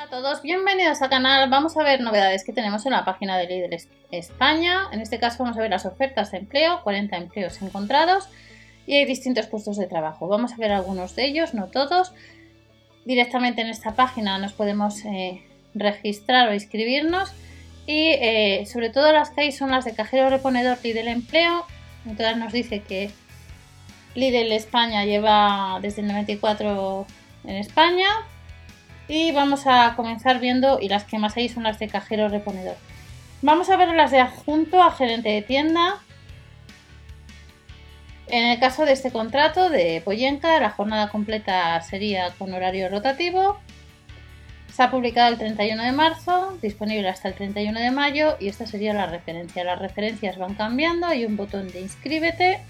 Hola a todos, bienvenidos al canal. Vamos a ver novedades que tenemos en la página de Lidl España. En este caso vamos a ver las ofertas de empleo, 40 empleos encontrados y hay distintos puestos de trabajo. Vamos a ver algunos de ellos, no todos. Directamente en esta página nos podemos eh, registrar o inscribirnos y eh, sobre todo las que hay son las de cajero reponedor Lidl Empleo. Entonces nos dice que Lidl España lleva desde el 94 en España y vamos a comenzar viendo, y las que más hay son las de cajero reponedor. Vamos a ver las de adjunto a gerente de tienda. En el caso de este contrato de Poyenka, la jornada completa sería con horario rotativo. Se ha publicado el 31 de marzo, disponible hasta el 31 de mayo y esta sería la referencia. Las referencias van cambiando, hay un botón de inscríbete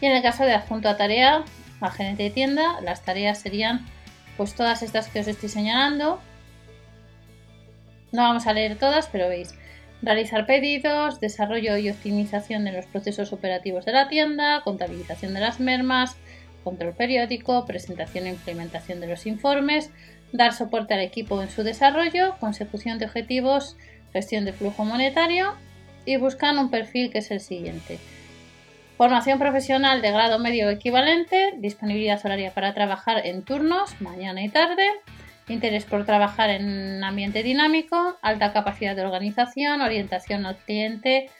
y en el caso de adjunto a tarea a gerente de tienda, las tareas serían pues todas estas que os estoy señalando. No vamos a leer todas, pero veis. Realizar pedidos, desarrollo y optimización de los procesos operativos de la tienda, contabilización de las mermas, control periódico, presentación e implementación de los informes, dar soporte al equipo en su desarrollo, consecución de objetivos, gestión de flujo monetario y buscan un perfil que es el siguiente. Formación profesional de grado medio equivalente, disponibilidad horaria para trabajar en turnos, mañana y tarde, interés por trabajar en ambiente dinámico, alta capacidad de organización, orientación al cliente,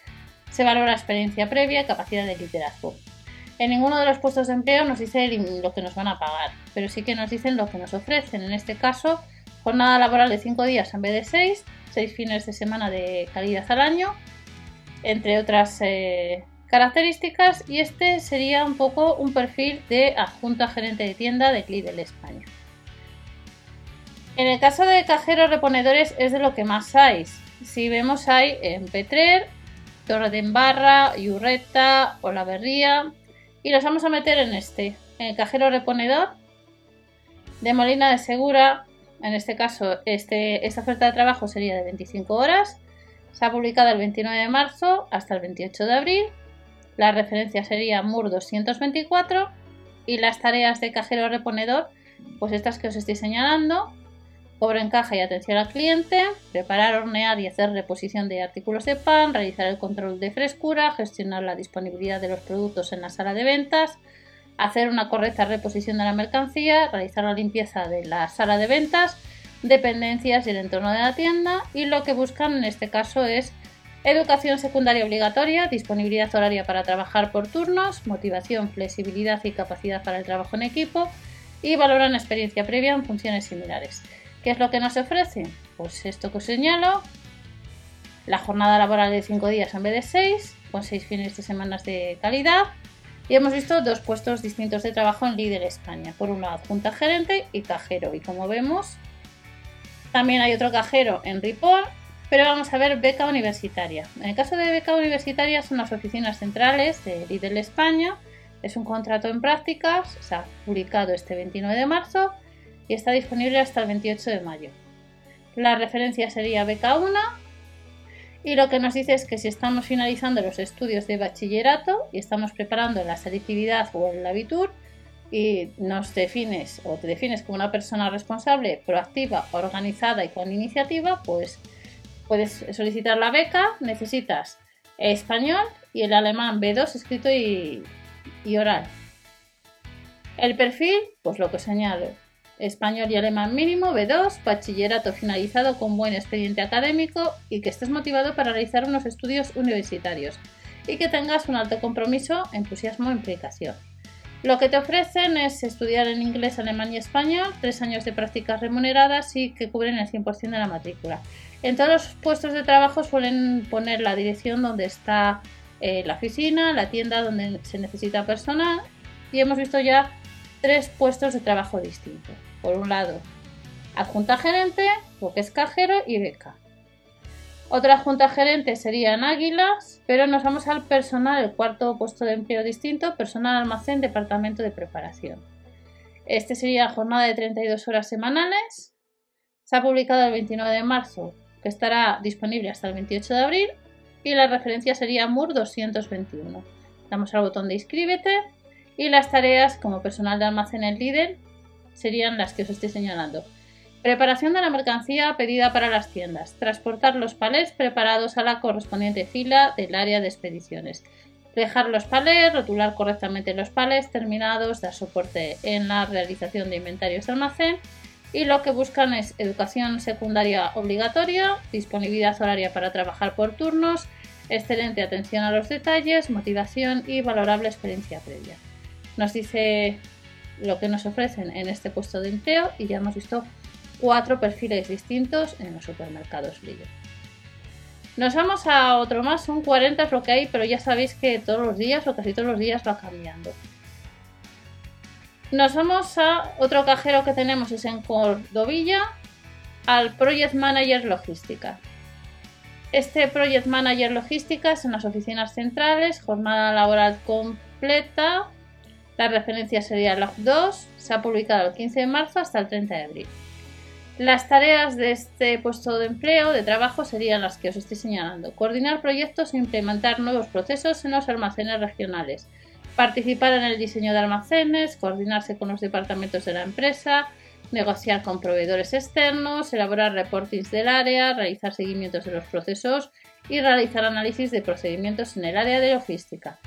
se valora experiencia previa y capacidad de liderazgo. En ninguno de los puestos de empleo nos dice lo que nos van a pagar, pero sí que nos dicen lo que nos ofrecen. En este caso, jornada laboral de 5 días en vez de 6, 6 fines de semana de calidad al año, entre otras eh, características y este sería un poco un perfil de adjunto a gerente de tienda de Lidl España. En el caso de cajeros reponedores es de lo que más hay. Si vemos hay en Petrer, Torre de Embarra, Yurreta, Olaverría y los vamos a meter en este, en el cajero reponedor de Molina de Segura. En este caso, este, esta oferta de trabajo sería de 25 horas. Se ha publicado el 29 de marzo hasta el 28 de abril la referencia sería MUR 224 y las tareas de cajero reponedor, pues estas que os estoy señalando, cobro en caja y atención al cliente, preparar, hornear y hacer reposición de artículos de pan, realizar el control de frescura, gestionar la disponibilidad de los productos en la sala de ventas, hacer una correcta reposición de la mercancía, realizar la limpieza de la sala de ventas, dependencias y el entorno de la tienda y lo que buscan en este caso es Educación secundaria obligatoria, disponibilidad horaria para trabajar por turnos, motivación, flexibilidad y capacidad para el trabajo en equipo y valoran experiencia previa en funciones similares. ¿Qué es lo que nos ofrece? Pues esto que os señalo, la jornada laboral de 5 días en vez de 6, con 6 fines de semana de calidad. Y hemos visto dos puestos distintos de trabajo en Líder España. Por un lado, adjunta gerente y cajero. Y como vemos, también hay otro cajero en Ripoll pero vamos a ver beca universitaria. En el caso de beca universitaria son las oficinas centrales de Lidl España. Es un contrato en prácticas, se ha publicado este 29 de marzo y está disponible hasta el 28 de mayo. La referencia sería beca 1 y lo que nos dice es que si estamos finalizando los estudios de bachillerato y estamos preparando la selectividad o el abitur y nos defines o te defines como una persona responsable, proactiva, organizada y con iniciativa, pues puedes solicitar la beca, necesitas español y el alemán B2 escrito y, oral. El perfil, pues lo que señalo, español y alemán mínimo, B2, bachillerato finalizado con buen expediente académico y que estés motivado para realizar unos estudios universitarios y que tengas un alto compromiso, entusiasmo e implicación. Lo que te ofrecen es estudiar en inglés, alemán y español, tres años de prácticas remuneradas y que cubren el 100% de la matrícula. En todos los puestos de trabajo suelen poner la dirección donde está eh, la oficina, la tienda donde se necesita personal y hemos visto ya tres puestos de trabajo distintos. Por un lado, adjunta gerente, lo que es cajero y beca. Otra junta gerente sería en Águilas, pero nos vamos al personal, el cuarto puesto de empleo distinto, personal almacén, departamento de preparación. Este sería jornada de 32 horas semanales. Se ha publicado el 29 de marzo, que estará disponible hasta el 28 de abril, y la referencia sería MUR 221. Damos al botón de inscríbete y las tareas como personal de almacén en líder serían las que os estoy señalando. Preparación de la mercancía pedida para las tiendas. Transportar los palés preparados a la correspondiente fila del área de expediciones. Dejar los palés, rotular correctamente los palés terminados, dar soporte en la realización de inventarios de almacén y lo que buscan es educación secundaria obligatoria, disponibilidad horaria para trabajar por turnos, excelente atención a los detalles, motivación y valorable experiencia previa. Nos dice lo que nos ofrecen en este puesto de empleo y ya hemos visto cuatro perfiles distintos en los supermercados Lidl. Nos vamos a otro más, un 40 es lo que hay, pero ya sabéis que todos los días o casi todos los días va cambiando. Nos vamos a otro cajero que tenemos, es en Cordovilla, al Project Manager Logística. Este Project Manager Logística es en las oficinas centrales, jornada laboral completa. La referencia sería Log 2, se ha publicado el 15 de marzo hasta el 30 de abril. Las tareas de este puesto de empleo, de trabajo, serían las que os estoy señalando. Coordinar proyectos e implementar nuevos procesos en los almacenes regionales. Participar en el diseño de almacenes, coordinarse con los departamentos de la empresa, negociar con proveedores externos, elaborar reportings del área, realizar seguimientos de los procesos y realizar análisis de procedimientos en el área de logística.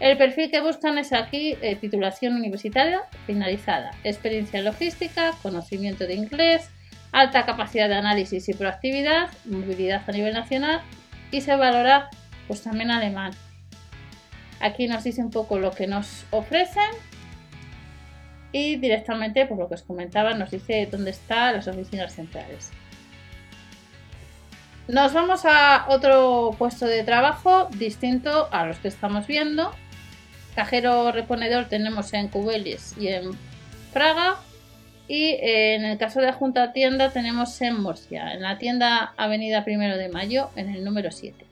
El perfil que buscan es aquí eh, titulación universitaria finalizada, experiencia en logística, conocimiento de inglés, alta capacidad de análisis y proactividad, movilidad a nivel nacional y se valora pues también alemán. Aquí nos dice un poco lo que nos ofrecen y directamente, por lo que os comentaba, nos dice dónde están las oficinas centrales. Nos vamos a otro puesto de trabajo distinto a los que estamos viendo. Cajero reponedor tenemos en Cubelis y en Praga. Y en el caso de Junta Tienda tenemos en Murcia, en la tienda Avenida Primero de Mayo, en el número 7.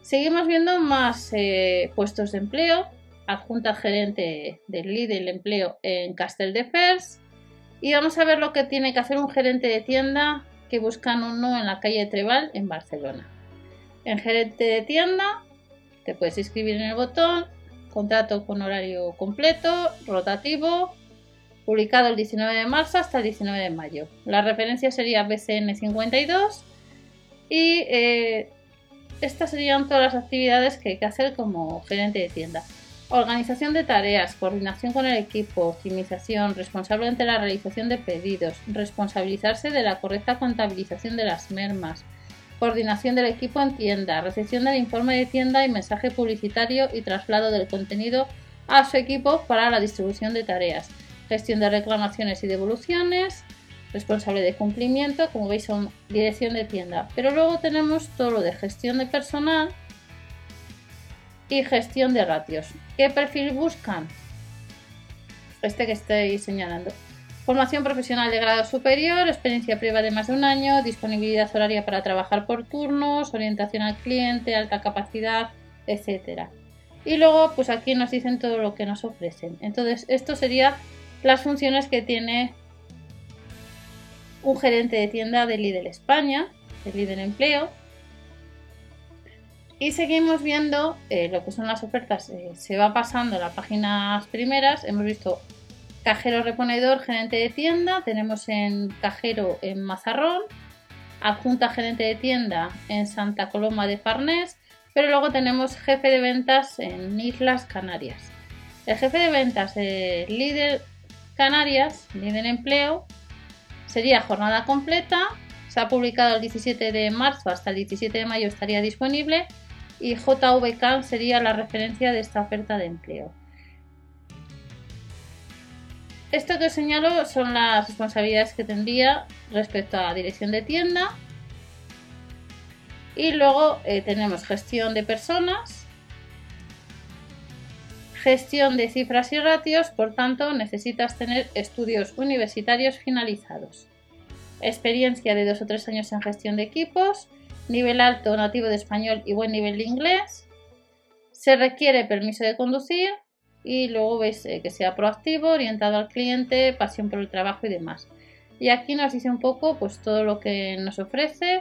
Seguimos viendo más eh, puestos de empleo. Adjunta gerente del Lidl Empleo en Castel de Fers. Y vamos a ver lo que tiene que hacer un gerente de tienda que buscan uno en la calle Trebal en Barcelona. En gerente de tienda te puedes inscribir en el botón, contrato con horario completo, rotativo, publicado el 19 de marzo hasta el 19 de mayo. La referencia sería BCN 52 y eh, estas serían todas las actividades que hay que hacer como gerente de tienda. Organización de tareas, coordinación con el equipo, optimización, responsable ante la realización de pedidos, responsabilizarse de la correcta contabilización de las mermas, coordinación del equipo en tienda, recepción del informe de tienda y mensaje publicitario y traslado del contenido a su equipo para la distribución de tareas, gestión de reclamaciones y devoluciones, responsable de cumplimiento, como veis son dirección de tienda. Pero luego tenemos todo lo de gestión de personal y gestión de ratios. ¿Qué perfil buscan? Este que estoy señalando. Formación profesional de grado superior, experiencia privada de más de un año, disponibilidad horaria para trabajar por turnos, orientación al cliente, alta capacidad, etcétera. Y luego, pues aquí nos dicen todo lo que nos ofrecen. Entonces, esto sería las funciones que tiene un gerente de tienda de Lidl España, de Lidl Empleo. Y seguimos viendo eh, lo que son las ofertas. Eh, se va pasando las páginas primeras. Hemos visto cajero reponedor, gerente de tienda. Tenemos en cajero en Mazarrón. Adjunta gerente de tienda en Santa Coloma de Farnés. Pero luego tenemos jefe de ventas en Islas Canarias. El jefe de ventas de Lidl Canarias, Lidl Empleo, Sería jornada completa. Se ha publicado el 17 de marzo hasta el 17 de mayo estaría disponible y JVK sería la referencia de esta oferta de empleo. Esto que os señalo son las responsabilidades que tendría respecto a dirección de tienda. Y luego eh, tenemos gestión de personas, Gestión de cifras y ratios, por tanto, necesitas tener estudios universitarios finalizados. Experiencia de dos o tres años en gestión de equipos, nivel alto nativo de español y buen nivel de inglés. Se requiere permiso de conducir y luego veis eh, que sea proactivo, orientado al cliente, pasión por el trabajo y demás. Y aquí nos dice un poco pues todo lo que nos ofrece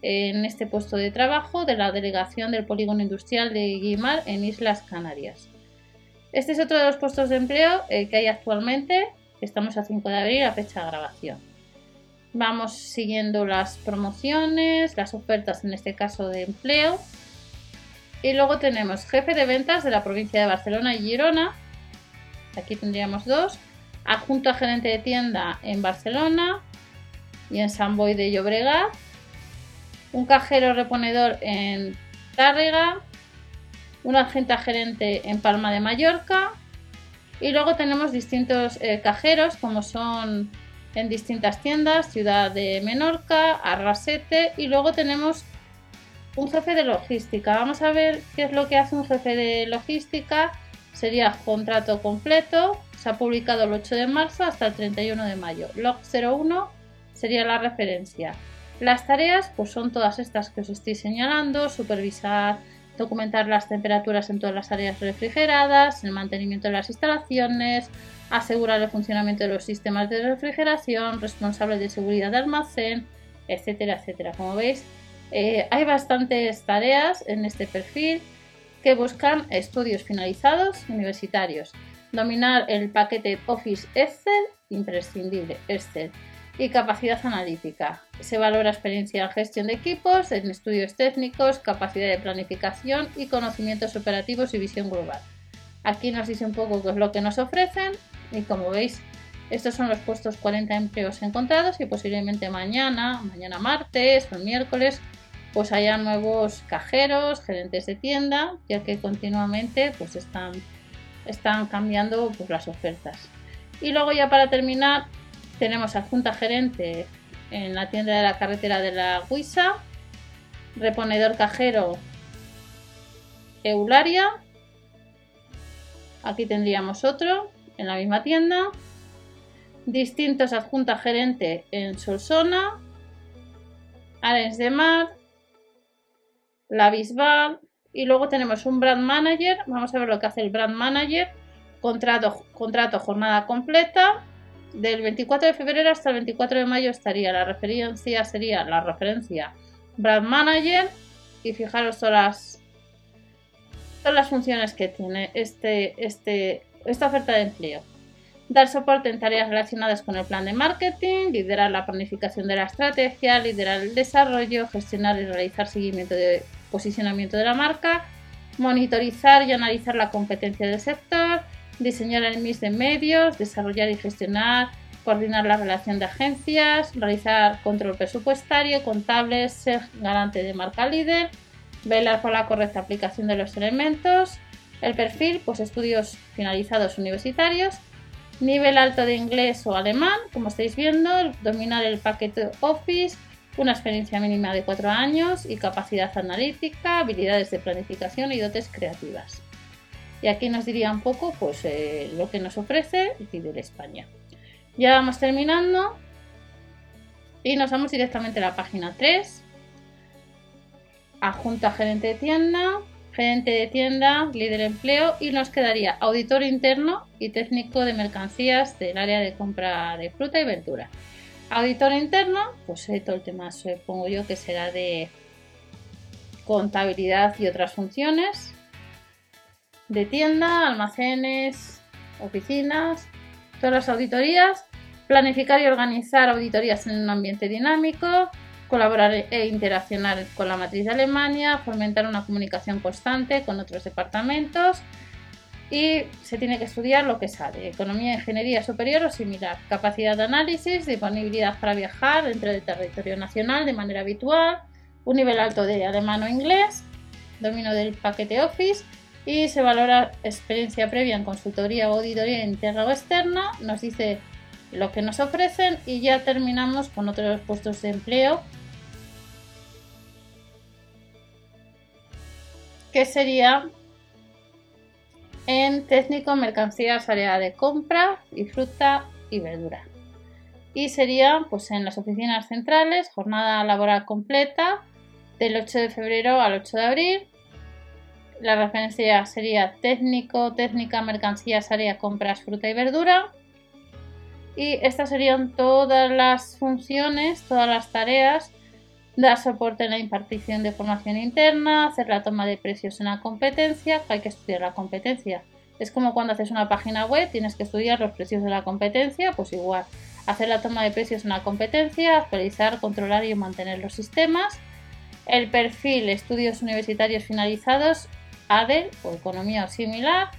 en este puesto de trabajo de la delegación del polígono industrial de Guimar en Islas Canarias. Este es otro de los puestos de empleo que hay actualmente. Estamos a 5 de abril, a fecha de grabación. Vamos siguiendo las promociones, las ofertas en este caso de empleo. Y luego tenemos jefe de ventas de la provincia de Barcelona y Girona. Aquí tendríamos dos. Adjunto a gerente de tienda en Barcelona y en San Boy de Llobregat. Un cajero reponedor en Tárrega. Un agente gerente en Palma de Mallorca. Y luego tenemos distintos eh, cajeros como son en distintas tiendas, Ciudad de Menorca, Arrasete y luego tenemos un jefe de logística. Vamos a ver qué es lo que hace un jefe de logística. Sería contrato completo. Se ha publicado el 8 de marzo hasta el 31 de mayo. Log 01 sería la referencia. Las tareas pues son todas estas que os estoy señalando. Supervisar, documentar las temperaturas en todas las áreas refrigeradas, el mantenimiento de las instalaciones, asegurar el funcionamiento de los sistemas de refrigeración, responsable de seguridad de almacén, etcétera, etcétera. Como veis, eh, hay bastantes tareas en este perfil que buscan estudios finalizados universitarios. Dominar el paquete Office Excel, imprescindible, Excel. Y capacidad analítica. Se valora experiencia en gestión de equipos, en estudios técnicos, capacidad de planificación y conocimientos operativos y visión global. Aquí nos dice un poco qué es lo que nos ofrecen y como veis, estos son los puestos 40 empleos encontrados y posiblemente mañana, mañana martes o miércoles, pues haya nuevos cajeros, gerentes de tienda, ya que continuamente pues están, están cambiando pues, las ofertas. Y luego ya para terminar tenemos adjunta gerente en la tienda de la carretera de la Guisa, reponedor cajero Eularia, aquí tendríamos otro, en la misma tienda. Distintos adjunta gerente en Solsona. Ares de Mar. La Bisbal. Y luego tenemos un brand manager. Vamos a ver lo que hace el brand manager. Contrato, contrato jornada completa. Del 24 de febrero hasta el 24 de mayo estaría. La referencia sería la referencia brand manager. Y fijaros todas las, todas las funciones que tiene este, este, esta oferta de empleo. Dar soporte en tareas relacionadas con el plan de marketing, liderar la planificación de la estrategia, liderar el desarrollo, gestionar y realizar seguimiento de posicionamiento de la marca, monitorizar y analizar la competencia del sector, diseñar el mix de medios, desarrollar y gestionar, coordinar la relación de agencias, realizar control presupuestario, contables, ser garante de marca líder, velar por la correcta aplicación de los elementos, el perfil, pues estudios finalizados universitarios, nivel alto de inglés o alemán, como estáis viendo, dominar el paquete Office, una experiencia mínima de 4 años y capacidad analítica, habilidades de planificación y dotes creativas. Y aquí nos diría un poco pues, eh, lo que nos ofrece Líder España. Ya vamos terminando y nos vamos directamente a la página 3. Adjunta gerente de tienda, gerente de tienda, líder de empleo y nos quedaría auditor interno y técnico de mercancías del área de compra de fruta y verdura. Auditor interno, pues todo el tema supongo yo que será de contabilidad y otras funciones de tienda, almacenes, oficinas, todas las auditorías, planificar y organizar auditorías en un ambiente dinámico, colaborar e interaccionar con la matriz de Alemania, fomentar una comunicación constante con otros departamentos y se tiene que estudiar lo que sale, economía, ingeniería superior o similar, capacidad de análisis, disponibilidad para viajar dentro del territorio nacional de manera habitual, un nivel alto de alemán o inglés, dominio del paquete Office y se valora experiencia previa en consultoría o auditoría interna o externa, nos dice lo que nos ofrecen y ya terminamos con otros puestos de empleo que sería en técnico, mercancías, área de compra y fruta y verdura. Y sería pues en las oficinas centrales, jornada laboral completa del 8 de febrero al 8 de abril. La referencia sería técnico, técnica, mercancías, área, compras, fruta y verdura. Y estas serían todas las funciones, todas las tareas dar soporte en la impartición de formación interna, hacer la toma de precios en la competencia, hay que estudiar la competencia. Es como cuando haces una página web, tienes que estudiar los precios de la competencia, pues igual. hacer la toma de precios en una competencia, actualizar, controlar y mantener los sistemas. El perfil estudios universitarios finalizados, ADE o economía o similar.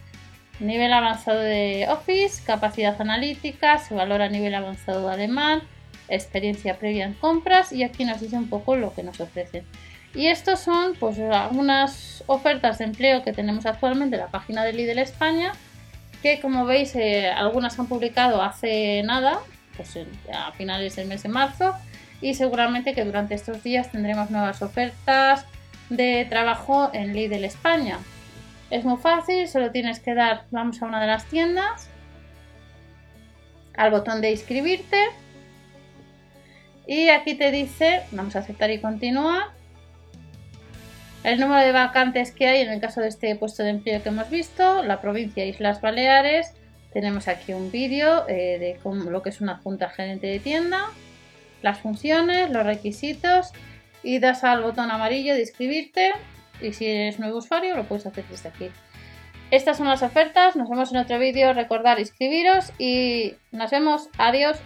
Nivel avanzado de Office, capacidad analítica, se valora nivel avanzado de alemán, experiencia previa en compras y aquí nos dice un poco lo que nos ofrecen. Y estos son pues algunas ofertas de empleo que tenemos actualmente en la página de Lidl España, que como veis eh, algunas han publicado hace nada, pues a finales del mes de marzo, y seguramente que durante estos días tendremos nuevas ofertas de trabajo en Lidl España. Es muy fácil, solo tienes que dar, vamos a una de las tiendas, al botón de inscribirte y aquí te dice, vamos a aceptar y continuar, el número de vacantes que hay en el caso de este puesto de empleo que hemos visto, la provincia Islas Baleares, tenemos aquí un vídeo eh, de cómo, lo que es una junta gerente de tienda, las funciones, los requisitos y das al botón amarillo de inscribirte y si eres nuevo usuario lo puedes hacer desde aquí. Estas son las ofertas, nos vemos en otro vídeo, recordar inscribiros y nos vemos, adiós.